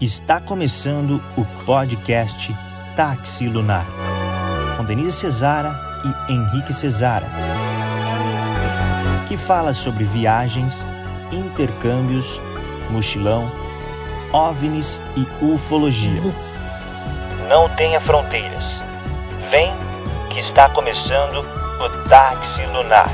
Está começando o podcast Táxi Lunar, com Denise Cesara e Henrique Cesara, que fala sobre viagens, intercâmbios, mochilão, OVNIs e ufologia. Não tenha fronteiras. Vem que está começando o Táxi Lunar.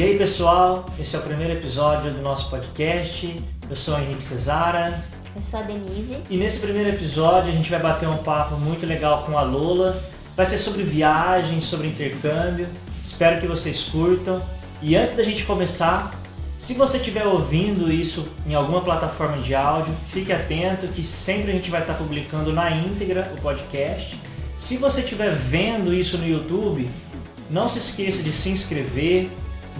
E aí pessoal, esse é o primeiro episódio do nosso podcast. Eu sou o Henrique Cesara Eu sou a Denise. e nesse primeiro episódio a gente vai bater um papo muito legal com a Lola. Vai ser sobre viagens, sobre intercâmbio. Espero que vocês curtam. E antes da gente começar, se você estiver ouvindo isso em alguma plataforma de áudio, fique atento que sempre a gente vai estar publicando na íntegra o podcast. Se você estiver vendo isso no YouTube, não se esqueça de se inscrever,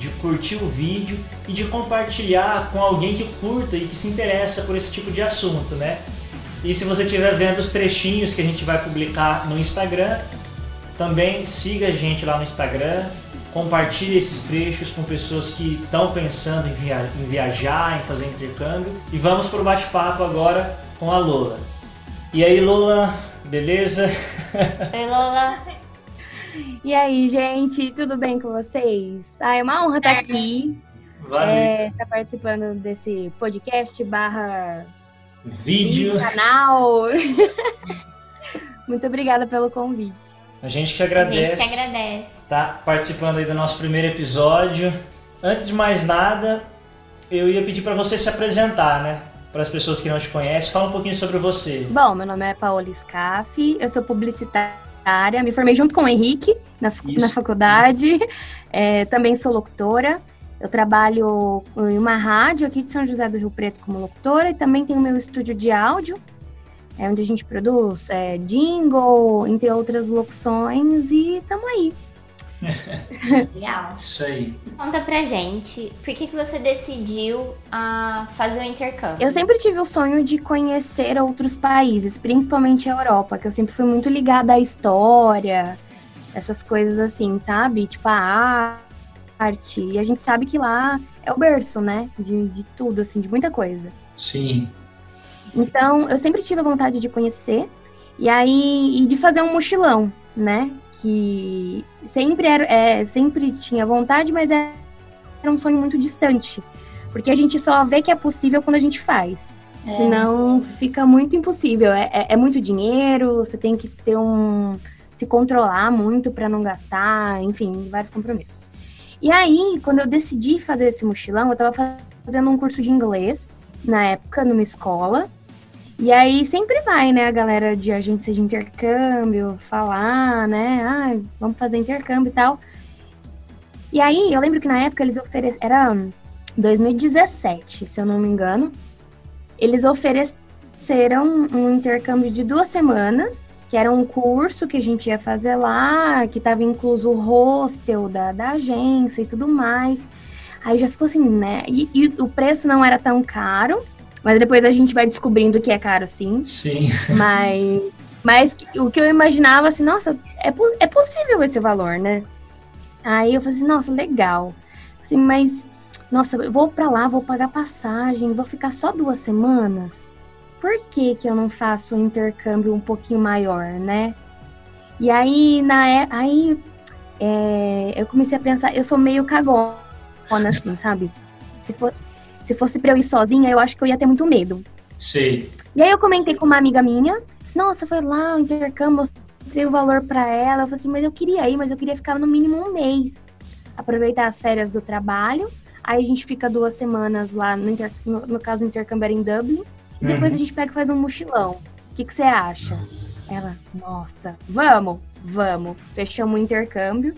de curtir o vídeo e de compartilhar com alguém que curta e que se interessa por esse tipo de assunto, né? E se você estiver vendo os trechinhos que a gente vai publicar no Instagram, também siga a gente lá no Instagram, compartilhe esses trechos com pessoas que estão pensando em, via- em viajar, em fazer intercâmbio. E vamos para o bate-papo agora com a Lola. E aí, Lola, beleza? Oi, Lola. E aí, gente, tudo bem com vocês? Ah, é uma honra estar aqui, Valeu. é, estar participando desse podcast barra Vídeo. canal. Muito obrigada pelo convite. A gente que A agradece. gente que agradece. tá participando aí do nosso primeiro episódio. Antes de mais nada, eu ia pedir para você se apresentar, né? Para as pessoas que não te conhecem, fala um pouquinho sobre você. Bom, meu nome é Paola Scaff, eu sou publicitária, me formei junto com o Henrique na, na faculdade, É, também sou locutora. Eu trabalho em uma rádio aqui de São José do Rio Preto como locutora e também tenho meu estúdio de áudio, é, onde a gente produz é, jingle, entre outras locuções, e tamo aí. Legal. Isso aí. Conta pra gente, por que, que você decidiu a fazer o intercâmbio? Eu sempre tive o sonho de conhecer outros países, principalmente a Europa, que eu sempre fui muito ligada à história, essas coisas assim, sabe? Tipo a arte. E a gente sabe que lá é o berço, né? De, de tudo, assim, de muita coisa. Sim. Então, eu sempre tive a vontade de conhecer e aí e de fazer um mochilão, né? Que sempre era, é, sempre tinha vontade, mas era um sonho muito distante, porque a gente só vê que é possível quando a gente faz. É. Senão fica muito impossível. É, é- é muito dinheiro, você tem que ter um. se controlar muito para não gastar, enfim, vários compromissos. E aí, quando eu decidi fazer esse mochilão, eu tava fazendo um curso de inglês na época, numa escola. E aí sempre vai, né, a galera de agência de intercâmbio falar, né, ah, vamos fazer intercâmbio e tal. E aí, eu lembro que na época eles ofereceram, era 2017, se eu não me engano, eles ofereceram um intercâmbio de duas semanas, que era um curso que a gente ia fazer lá, que tava incluso o hostel da, da agência e tudo mais. Aí já ficou assim, né? E, e o preço não era tão caro, mas depois a gente vai descobrindo que é caro sim. Sim. Mas, mas o que eu imaginava assim, nossa, é, é possível esse valor, né? Aí eu falei assim, nossa, legal. Assim, mas, nossa, eu vou pra lá, vou pagar passagem, vou ficar só duas semanas. Por que que eu não faço um intercâmbio um pouquinho maior, né? E aí, na, é- aí é, eu comecei a pensar, eu sou meio cagona, assim, sabe? Se, for, se fosse pra eu ir sozinha, eu acho que eu ia ter muito medo. Sei. E aí eu comentei com uma amiga minha, disse, nossa, foi lá o intercâmbio, mostrei o valor pra ela. Eu falei assim, mas eu queria ir, mas eu queria ficar no mínimo um mês. Aproveitar as férias do trabalho. Aí a gente fica duas semanas lá, no, inter- no, no caso o intercâmbio era em Dublin. E depois Uhum. a gente pega e faz um mochilão. O que que você acha? Ela, nossa, vamos, vamos. Fechamos o intercâmbio.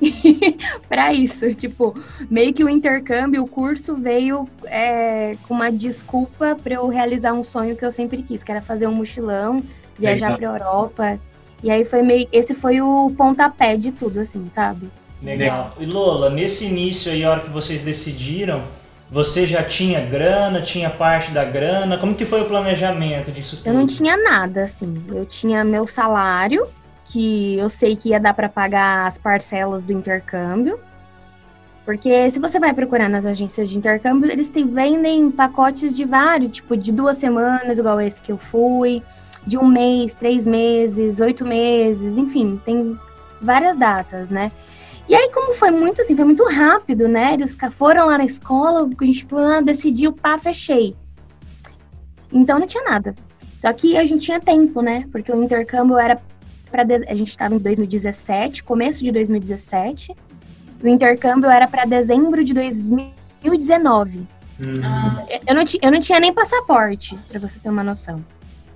pra isso, tipo, meio que o intercâmbio, o curso veio é, com uma desculpa pra eu realizar um sonho que eu sempre quis, que era fazer um mochilão, viajar pra Europa. E aí foi meio. Esse foi o pontapé de tudo, assim, sabe? Legal. E Lola, nesse início aí, a hora que vocês decidiram, você já tinha grana, tinha parte da grana? Como que foi o planejamento disso tudo? Eu não tinha nada, assim. Eu tinha meu salário, que eu sei que ia dar pra pagar as parcelas do intercâmbio. Porque se você vai procurar nas agências de intercâmbio, eles te vendem pacotes de vários, tipo de duas semanas, igual esse que eu fui, de um mês, três meses, oito meses, enfim, tem várias datas, né? E aí, como foi muito assim, foi muito rápido, né? Eles foram lá na escola, a gente ah, decidiu, pá, fechei. Então não tinha nada. Só que a gente tinha tempo, né? Porque o intercâmbio era para a gente estava em 2017, começo de 2017. O intercâmbio era para dezembro de 2019. Uhum. Eu, não eu não tinha nem passaporte, para você ter uma noção.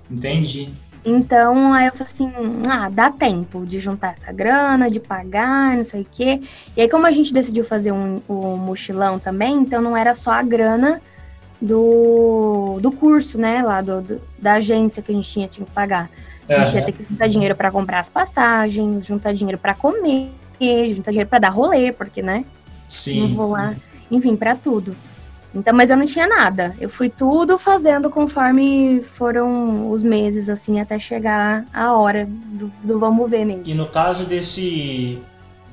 Entendi. Então, aí eu falei assim, ah, dá tempo de juntar essa grana, de pagar, não sei o quê. E aí, como a gente decidiu fazer um, um mochilão também, então não era só a grana do, do curso, né, lá do, do da agência que a gente tinha, tinha que pagar. A gente ia ter que juntar dinheiro para comprar as passagens, juntar dinheiro para comer, juntar dinheiro para dar rolê, porque, né? Sim. Não vou lá, enfim, para tudo. Então, mas eu não tinha nada. Eu fui tudo fazendo conforme foram os meses, assim, até chegar a hora do, do vamos ver mesmo. E no caso desse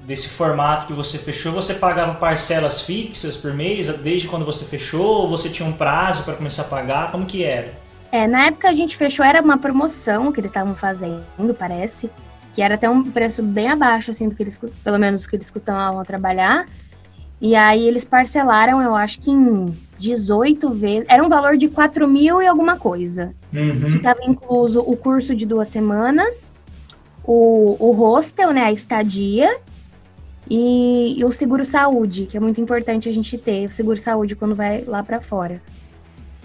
desse formato que você fechou, você pagava parcelas fixas por mês desde quando você fechou? Ou você tinha um prazo para começar a pagar? Como que era? É, na época a gente fechou, era uma promoção que eles estavam fazendo, parece. Que era até um preço bem abaixo, assim, do que eles, pelo menos do que eles costumavam trabalhar. E aí eles parcelaram, eu acho que em 18 vezes. Era um valor de 4 mil e alguma coisa. Uhum. Que estava incluso o curso de duas semanas, o, o hostel, né? A estadia. E, e o seguro saúde, que é muito importante a gente ter, o seguro saúde quando vai lá para fora.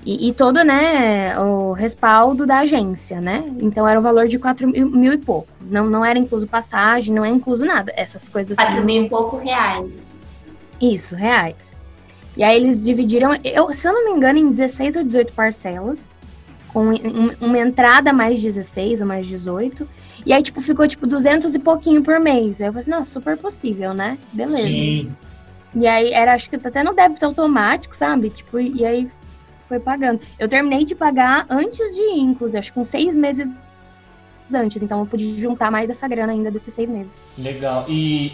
E, e, todo, né, o respaldo da agência, né? Então era o valor de 4 mil, mil, e pouco. Não, não era incluso passagem, não é incluso nada. Essas coisas. 4 assim. mil e pouco reais. Isso, reais. E aí eles dividiram, eu, se eu não me engano, em 16 ou 18 parcelas, com uma entrada mais 16 ou mais 18. E aí, tipo, ficou tipo 200 e pouquinho por mês. Aí eu falei assim, nossa, super possível, né? Beleza. Sim. E aí era, acho que até no débito automático, sabe? Tipo, e aí foi pagando. Eu terminei de pagar antes de ir, inclusive, acho que com seis meses antes. Então eu pude juntar mais essa grana ainda desses seis meses. Legal. E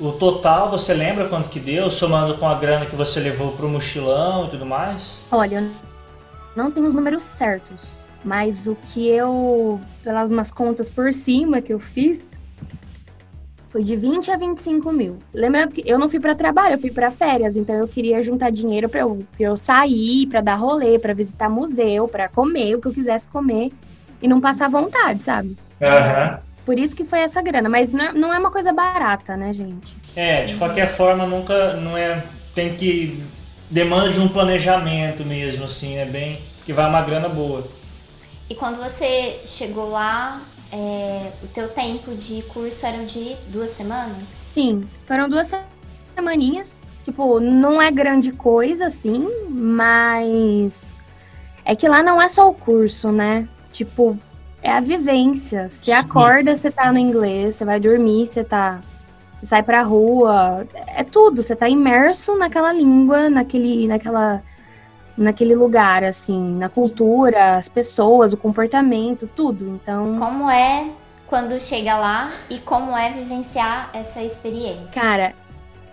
o total, você lembra quanto que deu, somando com a grana que você levou pro mochilão e tudo mais? Olha, não tenho os números certos, mas o que eu, pelas umas contas por cima que eu fiz, foi de 20 a 25 mil. Lembrando que eu não fui para trabalho, eu fui para férias, então eu queria juntar dinheiro para eu, pra eu sair, para dar rolê, para visitar museu, para comer o que eu quisesse comer e não passar vontade, sabe? Uhum. Por isso que foi essa grana, mas não é uma coisa barata, né, gente? É, de qualquer forma, nunca não é tem que demanda de um planejamento mesmo, assim, é bem que vai uma grana boa. E quando você chegou lá, é, o teu tempo de curso era de duas semanas? Sim, foram duas semaninhas. Tipo, não é grande coisa, assim, mas é que lá não é só o curso, né? Tipo, é a vivência. Você Sim. acorda, você tá no inglês, você vai dormir, você tá. Você sai pra rua. É tudo. Você tá imerso naquela língua, naquele, naquela, naquele lugar, assim, na cultura, as pessoas, o comportamento, tudo. Então. Como é quando chega lá e como é vivenciar essa experiência? Cara,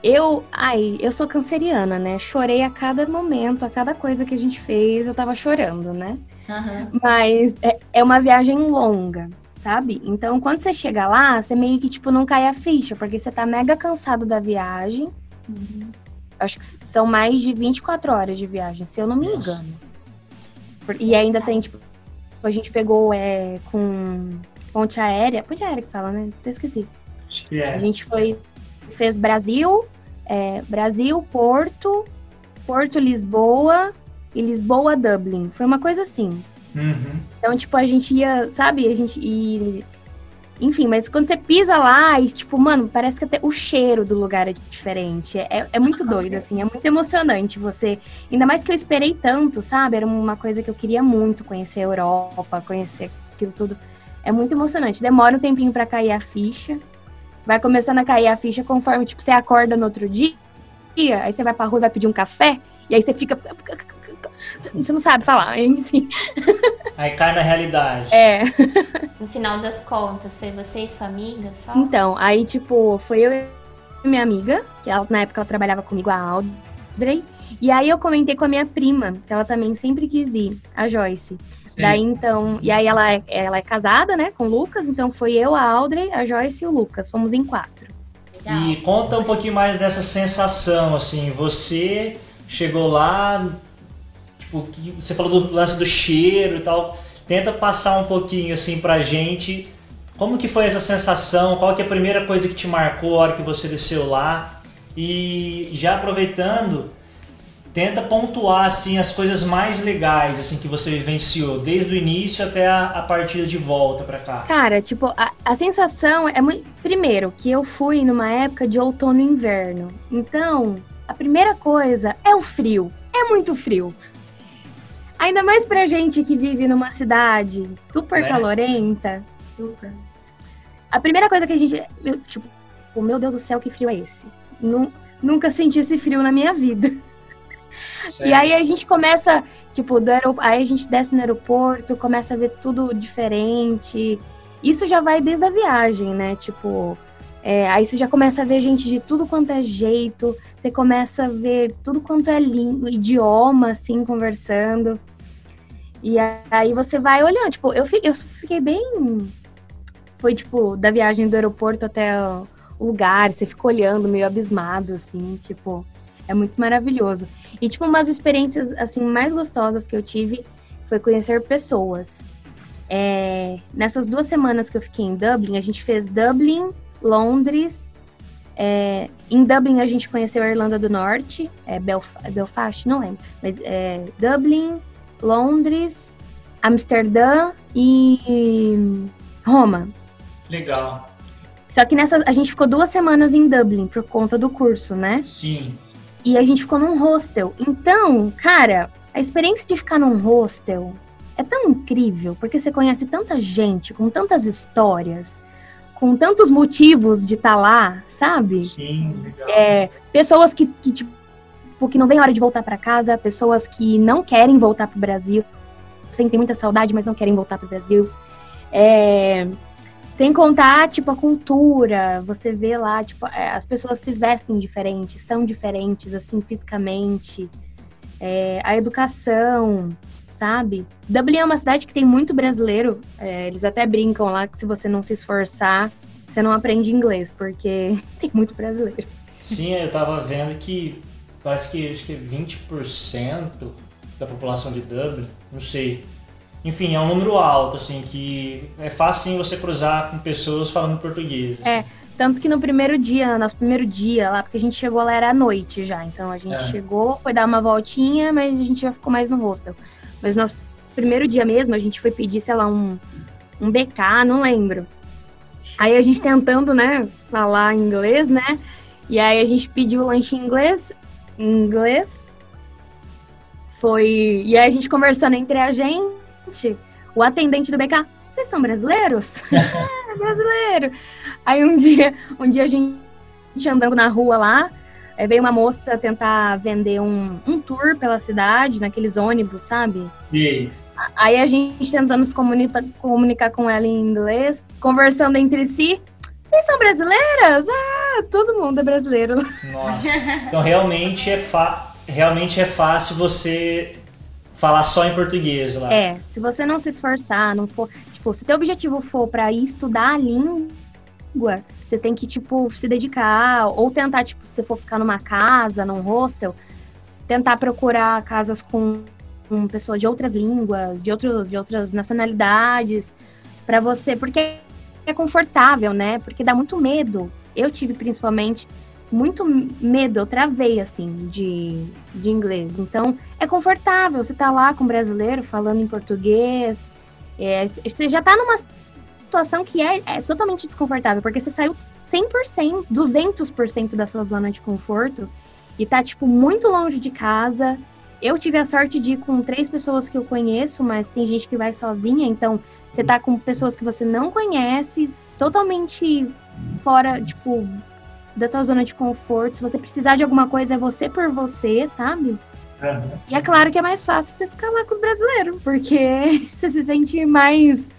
eu, ai, eu sou canceriana, né? Chorei a cada momento, a cada coisa que a gente fez, eu tava chorando, né? Uhum. Mas é, é uma viagem longa, sabe? Então, quando você chega lá, você meio que, tipo, não cai a ficha, porque você tá mega cansado da viagem. Uhum. Acho que são mais de 24 horas de viagem, se eu não me Nossa. engano. E ainda tem, tipo, a gente pegou é, com ponte aérea. Ponte aérea que fala, né? Até esqueci. Acho que é. A gente foi, fez Brasil, é, Brasil, Porto, Porto, Lisboa, e Lisboa Dublin. Foi uma coisa assim. Uhum. Então, tipo, a gente ia, sabe, a gente ia. Enfim, mas quando você pisa lá, e, tipo, mano, parece que até o cheiro do lugar é diferente. É, é muito Nossa, doido, assim, é muito emocionante você. Ainda mais que eu esperei tanto, sabe? Era uma coisa que eu queria muito conhecer a Europa, conhecer aquilo tudo. É muito emocionante. Demora um tempinho para cair a ficha. Vai começando a cair a ficha conforme, tipo, você acorda no outro dia, aí você vai pra rua e vai pedir um café, e aí você fica você não sabe falar, enfim. Aí cai na realidade. É. No final das contas, foi você e sua amiga só? Então, aí, tipo, foi eu minha amiga, que ela, na época ela trabalhava comigo, a Audrey. E aí eu comentei com a minha prima, que ela também sempre quis ir, a Joyce. Sim. Daí então, e aí ela é, ela é casada, né, com o Lucas, então foi eu, a Audrey, a Joyce e o Lucas, fomos em quatro. Legal. E conta um pouquinho mais dessa sensação, assim, você chegou lá, tipo, você falou do lance do cheiro e tal, tenta passar um pouquinho assim pra gente como que foi essa sensação? Qual que é a primeira coisa que te marcou a hora que você desceu lá? E já aproveitando, tenta pontuar assim as coisas mais legais assim que você vivenciou desde o início até a, a partida de volta para cá. Cara, tipo, a, a sensação é muito primeiro que eu fui numa época de outono e inverno. Então, a primeira coisa é o frio. É muito frio. Ainda mais pra gente que vive numa cidade super é. calorenta. Super. A primeira coisa que a gente. Eu, tipo, oh, meu Deus do céu, que frio é esse? nunca senti esse frio na minha vida. Sério? E aí a gente começa, tipo, do aerop... aí a gente desce no aeroporto, começa a ver tudo diferente. Isso já vai desde a viagem, né? Tipo, é, aí você já começa a ver gente de tudo quanto é jeito, você começa a ver tudo quanto é língua, idioma, assim, conversando. E aí você vai olhando, tipo, eu, eu fiquei bem foi, tipo, da viagem do aeroporto até o lugar, você fica olhando meio abismado, assim, tipo, é muito maravilhoso. E, tipo, umas experiências, assim, mais gostosas que eu tive foi conhecer pessoas. É, nessas duas semanas que eu fiquei em Dublin, a gente fez Dublin, Londres. É, em Dublin a gente conheceu a Irlanda do Norte, é Belf Belfast, não lembro, mas é Dublin, Londres, Amsterdã e Roma. Legal. Só que nessa a gente ficou duas semanas em Dublin por conta do curso, né? Sim. E a gente ficou num hostel. Então, cara, a experiência de ficar num hostel é tão incrível, porque você conhece tanta gente, com tantas histórias, com tantos motivos de estar tá lá, sabe? Sim, legal. É, pessoas que, que, tipo, que não vem hora de voltar para casa, pessoas que não querem voltar pro Brasil, sentem muita saudade, mas não querem voltar pro Brasil. É, sem contar, tipo, a cultura. Você vê lá, tipo, é, as pessoas se vestem diferentes, são diferentes, assim, fisicamente. É, a educação, sabe? Dublin é uma cidade que tem muito brasileiro. É, eles até brincam lá que se você não se esforçar, você não aprende inglês, porque tem muito brasileiro. Sim, eu tava vendo que parece que acho que 20% da população de Dublin, não sei, enfim, é um número alto, assim, que é fácil você cruzar com pessoas falando português. Assim. É, tanto que no primeiro dia, nosso primeiro dia lá, porque a gente chegou lá era à noite já, então a gente é. chegou, foi dar uma voltinha, mas a gente já ficou mais no hostel. Mas no nosso primeiro dia mesmo, a gente foi pedir, sei lá, um, um BK, não lembro. Aí a gente tentando, né, falar inglês, né? E aí a gente pediu o lanche em inglês, em inglês. Foi. E aí a gente conversando entre a gente o atendente do BK, vocês são brasileiros? é, brasileiro. Aí um dia, um dia a gente andando na rua lá, veio uma moça tentar vender um, um tour pela cidade, naqueles ônibus, sabe? E aí? a gente tentando se comunica, comunicar com ela em inglês, conversando entre si. Vocês são brasileiras? Ah, todo mundo é brasileiro. Nossa. Então realmente é, realmente é fácil você falar só em português lá. É, se você não se esforçar, não for, tipo, se teu objetivo for para estudar a língua, você tem que tipo se dedicar ou tentar, tipo, se for ficar numa casa, num hostel, tentar procurar casas com, com pessoas de outras línguas, de outros de outras nacionalidades, para você, porque é confortável, né? Porque dá muito medo. Eu tive principalmente muito medo, eu travei, assim, de, de inglês. Então, é confortável, você tá lá com um brasileiro falando em português, é, você já tá numa situação que é, é totalmente desconfortável, porque você saiu 100%, 200% da sua zona de conforto e tá, tipo, muito longe de casa. Eu tive a sorte de ir com três pessoas que eu conheço, mas tem gente que vai sozinha, então você tá com pessoas que você não conhece, totalmente fora, tipo, da tua zona de conforto. Se você precisar de alguma coisa, é você por você, sabe? Uhum. E é claro que é mais fácil você ficar lá com os brasileiros, porque você se sente mais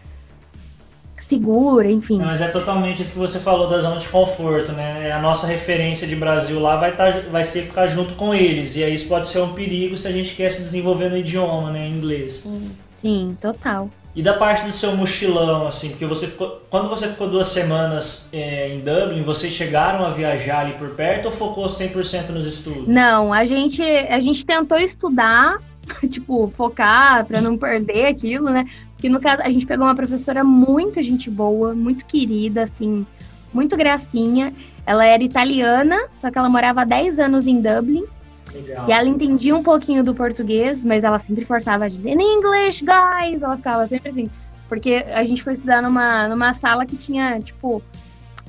segura, enfim. Mas é totalmente isso que você falou da zona de conforto, né? É A nossa referência de Brasil lá vai, tá, vai ser ficar junto com eles. E aí isso pode ser um perigo se a gente quer se desenvolver no idioma, né? Em inglês. Sim. Sim, total. E da parte do seu mochilão, assim, porque você ficou. Quando você ficou duas semanas é, em Dublin, vocês chegaram a viajar ali por perto ou focou 100% nos estudos? Não, a gente, a gente tentou estudar, tipo, focar pra não perder aquilo, né? Porque no caso, a gente pegou uma professora muito gente boa, muito querida, assim, muito gracinha. Ela era italiana, só que ela morava há 10 anos em Dublin. Legal. E ela entendia um pouquinho do português, mas ela sempre forçava a dizer in English, guys! Ela ficava sempre assim. Porque a gente foi estudar numa, numa sala que tinha, tipo,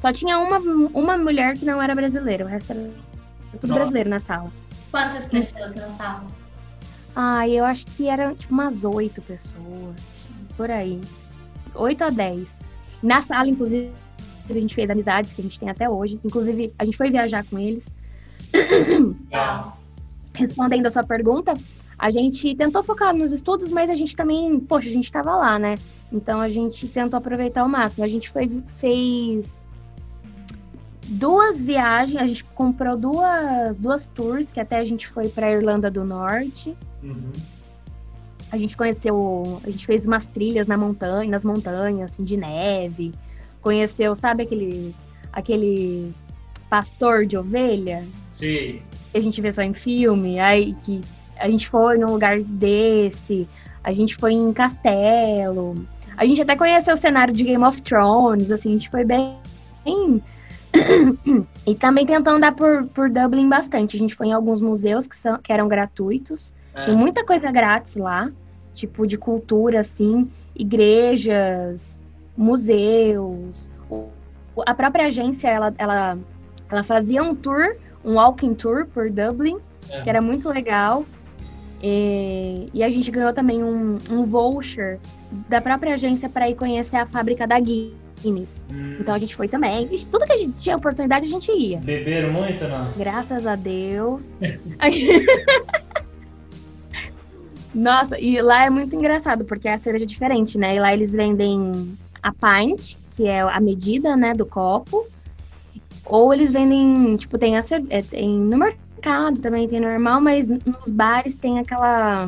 só tinha uma, uma mulher que não era brasileira, o resto era tudo Nossa. brasileiro na sala. Quantas pessoas na sala? Ah, eu acho que eram tipo umas oito pessoas, por aí. Oito a dez. Na sala, inclusive, a gente fez amizades que a gente tem até hoje. Inclusive, a gente foi viajar com eles. Legal. Respondendo a sua pergunta, a gente tentou focar nos estudos, mas a gente também, poxa, a gente estava lá, né? Então a gente tentou aproveitar ao máximo. A gente foi, fez duas viagens, a gente comprou duas, duas tours, que até a gente foi para Irlanda do Norte. Uhum. A gente conheceu, a gente fez umas trilhas na montanha, nas montanhas, assim, de neve. Conheceu, sabe aquele, aqueles pastor de ovelha Sim. que a gente vê só em filme? Aí que a gente foi num lugar desse, a gente foi em castelo. A gente até conheceu o cenário de Game of Thrones, assim, a gente foi bem. e também tentou andar por, por Dublin bastante. A gente foi em alguns museus que, são, que eram gratuitos. É. Tem muita coisa grátis lá, tipo de cultura, assim, igrejas, museus. A própria agência, ela, ela, ela fazia um tour, um walking tour por Dublin, É. que era muito legal. E, e a gente ganhou também um, um voucher da própria agência para ir conhecer a fábrica da Guinness. Hum. Então a gente foi também. E tudo que a gente tinha oportunidade, a gente ia. Beberam muito não? Graças a Deus. Nossa, e lá é muito engraçado, porque a cerveja é diferente, né? E lá eles vendem a pint, que é a medida, né, do copo. Ou eles vendem, tipo, tem, a, cer- é, tem no mercado também, tem normal, mas nos bares tem aquela,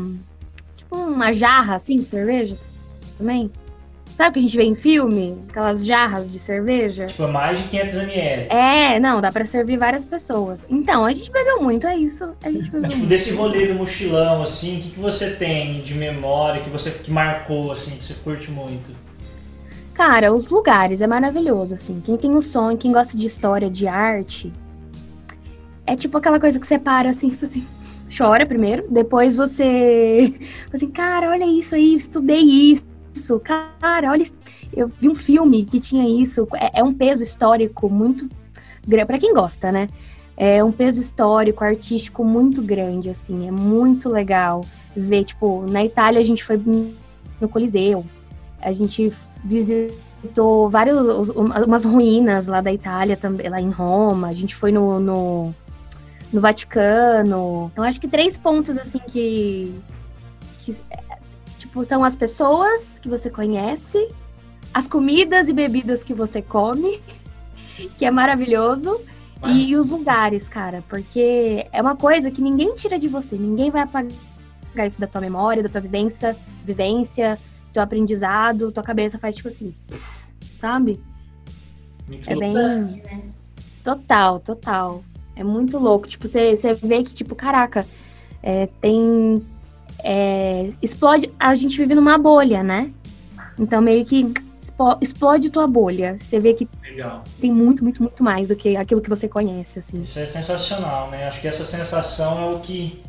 tipo, uma jarra, assim, de cerveja também. Sabe o que a gente vê em filme? Aquelas jarras de cerveja? Tipo, mais de 500 ml. É, não, dá pra servir várias pessoas. Então, a gente bebeu muito, é isso. A gente bebeu Tipo, muito. desse rolê do mochilão, assim, o que, que você tem de memória que você que marcou, assim, que você curte muito? Cara, os lugares é maravilhoso, assim. Quem tem o sonho, quem gosta de história, de arte, é tipo aquela coisa que você para assim, tipo assim, chora primeiro, depois você, assim, cara, olha isso aí, estudei isso, cara, olha, isso. eu vi um filme que tinha isso. É, é um peso histórico muito grande, para quem gosta, né? É um peso histórico, artístico muito grande, assim, é muito legal ver, tipo, na Itália a gente foi no Coliseu, a gente visitou vários umas ruínas lá da Itália também, lá em Roma. A gente foi no, no, no Vaticano. Eu acho que três pontos assim que, que tipo são as pessoas que você conhece, as comidas e bebidas que você come, que é maravilhoso. E os lugares, cara, porque é uma coisa que ninguém tira de você, ninguém vai apagar isso da tua memória, da tua vivência, vivência, teu aprendizado, tua cabeça faz tipo assim, sabe? Muito É bem. né? Total, total. É muito louco. Tipo, você você vê que, tipo, caraca, é, tem. É, explode. A gente vive numa bolha, né? Então, meio que explode tua bolha. Você vê que legal. tem muito, muito, muito mais do que aquilo que você conhece, assim. Isso é sensacional, né? Acho que essa sensação é o que,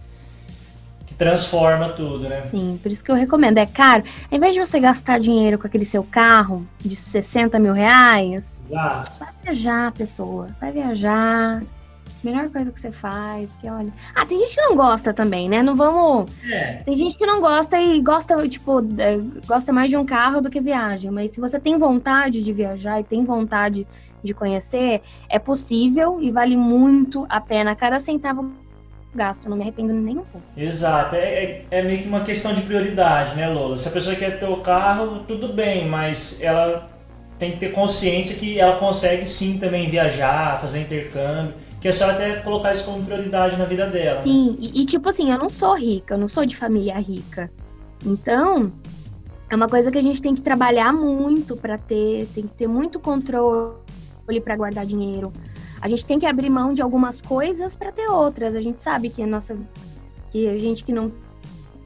que transforma tudo, né? Sim, por isso que eu recomendo. É caro. Ao invés de você gastar dinheiro com aquele seu carro de 60 mil reais, Exato. vai viajar, pessoa. Vai viajar. Melhor coisa que você faz, porque olha. Ah, tem gente que não gosta também, né? Não vamos. É, Tem gente que não gosta e gosta, tipo, é, gosta mais de um carro do que viagem. Mas se você tem vontade de viajar e tem vontade de conhecer, é possível e vale muito a pena. Cada centavo gasto, não me arrependo nem um pouco. exato. É, é, é meio que uma questão de prioridade, né, Lola? Se a pessoa quer ter o carro, tudo bem, mas ela tem que ter consciência que ela consegue sim também viajar, fazer intercâmbio, que é só até colocar isso como prioridade na vida dela. Né? Sim, e, e, tipo assim, eu não sou rica, eu não sou de família rica. Então, é uma coisa que a gente tem que trabalhar muito para ter, tem que ter muito controle para guardar dinheiro. A gente tem que abrir mão de algumas coisas para ter outras. A gente sabe que a nossa que a gente que não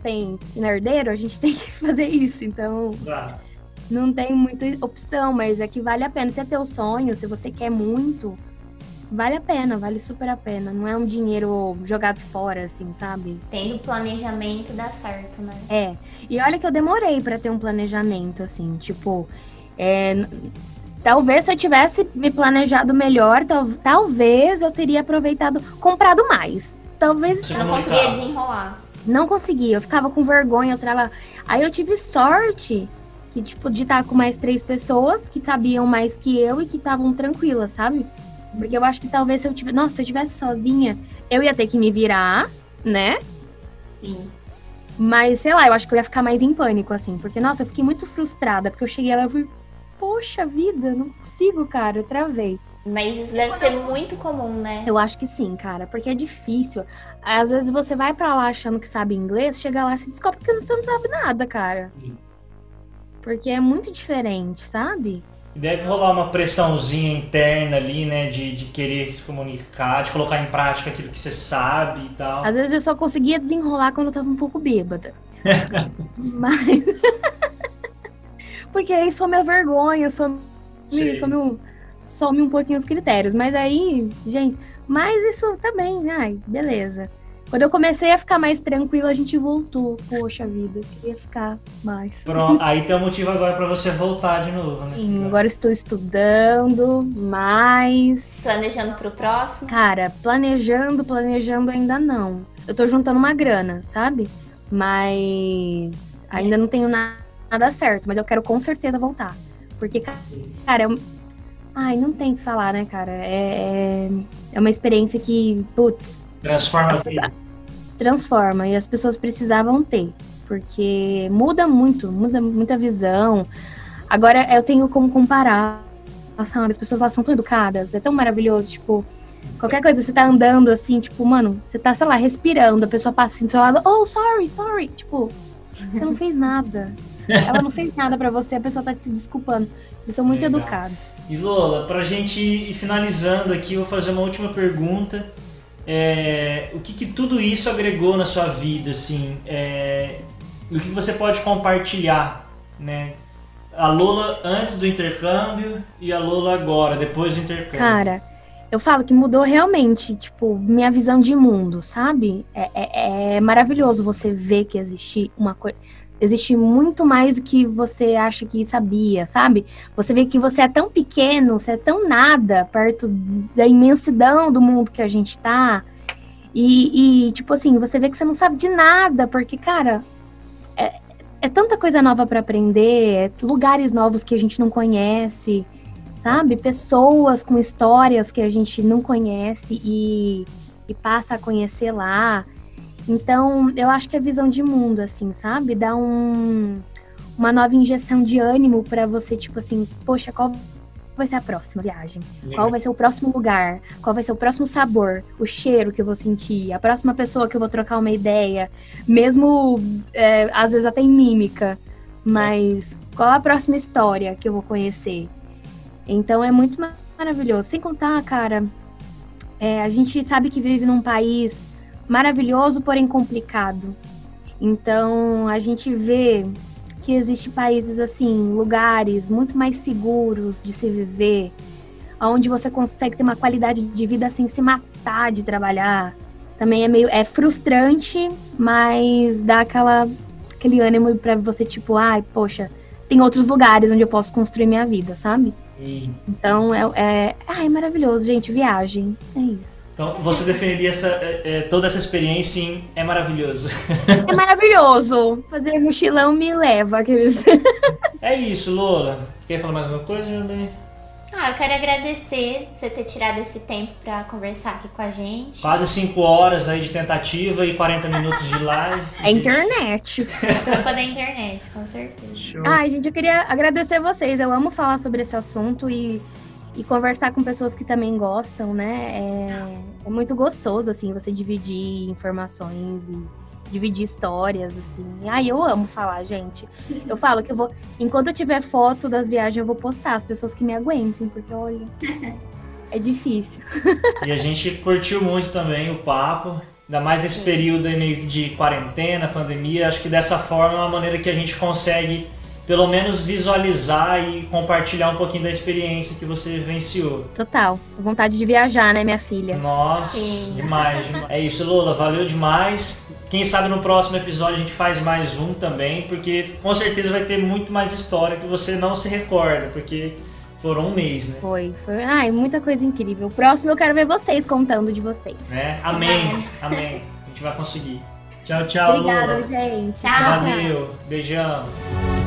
tem herdeiro, a gente tem que fazer isso. Então, Exato. não tem muita opção, mas é que vale a pena. Se é teu sonho, se você quer muito, vale a pena, vale super a pena. Não é um dinheiro jogado fora, assim, sabe? Tendo planejamento dá certo, né? É. E olha que eu demorei para ter um planejamento, assim, tipo. É, talvez se eu tivesse me planejado melhor, tal, talvez eu teria aproveitado, comprado mais. Talvez. Você não conseguia desenrolar. Não conseguia, eu ficava com vergonha, eu trava. Aí eu tive sorte que, tipo, de estar com mais três pessoas que sabiam mais que eu e que estavam tranquilas, sabe? Porque eu acho que talvez se eu tivesse. Nossa, se eu tivesse sozinha, eu ia ter que me virar, né? Sim. Mas, sei lá, eu acho que eu ia ficar mais em pânico, assim. Porque, nossa, eu fiquei muito frustrada. Porque eu cheguei lá e falei, poxa vida, não consigo, cara, eu travei. Mas isso deve ser muito comum, né? Eu acho que sim, cara, porque é difícil. Às vezes você vai para lá achando que sabe inglês, chega lá e se descobre que você não sabe nada, cara. Porque é muito diferente, sabe? Deve rolar uma pressãozinha interna ali, né? De, de querer se comunicar, de colocar em prática aquilo que você sabe e tal. Às vezes eu só conseguia desenrolar quando eu tava um pouco bêbada. Mas. Porque aí some a vergonha, some, some, um, some um pouquinho os critérios. Mas aí, gente. Mas isso também, tá ai, beleza. Quando eu comecei a ficar mais tranquila, a gente voltou. Poxa vida, queria ficar mais. Pronto, aí tem um motivo agora para você voltar de novo, né? Sim, agora estou estudando mais. Planejando para o próximo? Cara, planejando, planejando ainda não. Eu tô juntando uma grana, sabe? Mas ainda não tenho nada certo, mas eu quero com certeza voltar. Porque, cara, eu... ai, não tem o que falar, né, cara? É, é, é uma experiência que, putz, Transforma a vida. Transforma, e as pessoas precisavam ter, porque muda muito, muda muita visão. Agora eu tenho como comparar. Nossa, as pessoas lá são tão educadas, é tão maravilhoso, tipo, qualquer coisa, você tá andando assim, tipo, mano, você tá, sei lá, respirando, a pessoa passa assim do seu lado, oh, sorry, sorry, tipo, você não fez nada. Ela não fez nada para você, a pessoa tá te desculpando. Eles são muito Legal. educados. E Lola, pra gente ir finalizando aqui, eu vou fazer uma última pergunta é, o que, que, tudo isso agregou na sua vida, assim, é, o que você pode compartilhar, né? A Lola antes do intercâmbio e a Lola agora, depois do intercâmbio. Cara, eu falo que mudou realmente, tipo, minha visão de mundo, sabe? É, é, é maravilhoso você ver que existe uma coisa existe muito mais do que você acha que sabia, sabe? Você vê que você é tão pequeno, você é tão nada perto da imensidão do mundo que a gente tá. E, e tipo assim, você vê que você não sabe de nada, porque, cara, é, é tanta coisa nova para aprender, é lugares novos que a gente não conhece, sabe? Pessoas com histórias que a gente não conhece e, e passa a conhecer lá. Então, eu acho que a visão de mundo, assim, sabe? Dá um, uma nova injeção de ânimo para você, tipo assim, poxa, qual vai ser a próxima viagem? Qual vai ser o próximo lugar? Qual vai ser o próximo sabor? O cheiro que eu vou sentir? A próxima pessoa que eu vou trocar uma ideia? Mesmo, é, às vezes, até em mímica. Mas qual a próxima história que eu vou conhecer? Então, é muito maravilhoso. Sem contar, cara, é, a gente sabe que vive num país maravilhoso, porém complicado. Então, a gente vê que existe países assim, lugares muito mais seguros de se viver, onde você consegue ter uma qualidade de vida sem se matar de trabalhar. Também é meio é frustrante, mas dá aquela aquele ânimo para você tipo, ai, poxa, tem outros lugares onde eu posso construir minha vida, sabe? Então é, é, ah, é maravilhoso, gente, viagem, é isso. Então, você definiria essa, é, é, toda essa experiência em é maravilhoso. É maravilhoso. Fazer mochilão me leva. Aqueles... é isso, Lola. Quer falar mais alguma coisa, Jandê? Ah, eu quero agradecer você ter tirado esse tempo para conversar aqui com a gente. Quase 5 horas aí de tentativa e 40 minutos de live. É internet. Culpa da internet, com certeza. Show. Ai, gente, eu queria agradecer vocês. Eu amo falar sobre esse assunto e, e conversar com pessoas que também gostam, né? É, é muito gostoso, assim, você dividir informações e dividir histórias, assim. Ai, eu amo falar, gente. Eu falo que eu vou. Enquanto eu tiver foto das viagens, eu vou postar as pessoas que me aguentem, porque olha. É difícil. E a gente curtiu muito também o papo. Ainda mais nesse período aí meio que de quarentena, pandemia. Acho que dessa forma é uma maneira que a gente consegue pelo menos visualizar e compartilhar um pouquinho da experiência que você vivenciou. Total. Vontade de viajar, né, minha filha? Nossa, Sim. demais, demais. É isso, Lola, valeu demais. Quem sabe no próximo episódio a gente faz mais um também, porque com certeza vai ter muito mais história que você não se recorda, porque foram um mês, né? Foi, foi. Ai, muita coisa incrível. O próximo eu quero ver vocês contando de vocês. né? Amém, amém. A gente vai conseguir. Tchau, tchau, Obrigada, Lola. gente. Tchau. tchau. Valeu, beijão.